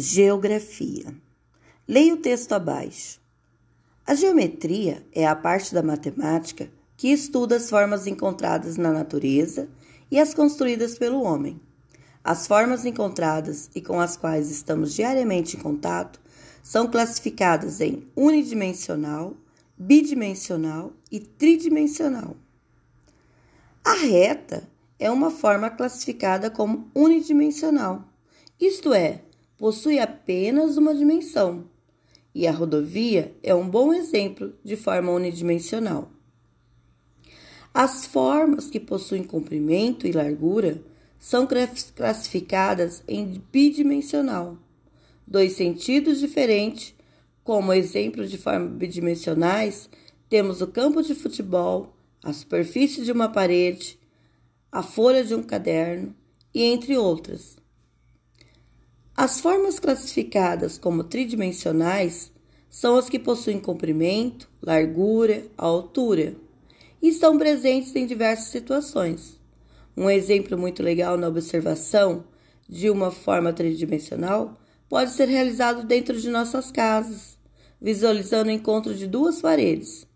Geografia. Leia o texto abaixo. A geometria é a parte da matemática que estuda as formas encontradas na natureza e as construídas pelo homem. As formas encontradas e com as quais estamos diariamente em contato são classificadas em unidimensional, bidimensional e tridimensional. A reta é uma forma classificada como unidimensional, isto é, possui apenas uma dimensão, e a rodovia é um bom exemplo de forma unidimensional. As formas que possuem comprimento e largura são classificadas em bidimensional, dois sentidos diferentes, como exemplo de formas bidimensionais, temos o campo de futebol, a superfície de uma parede, a folha de um caderno e entre outras. As formas classificadas como tridimensionais são as que possuem comprimento, largura, altura e estão presentes em diversas situações. Um exemplo muito legal na observação de uma forma tridimensional pode ser realizado dentro de nossas casas, visualizando o encontro de duas paredes.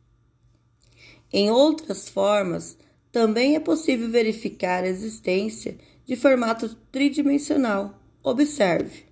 Em outras formas, também é possível verificar a existência de formato tridimensional Observe.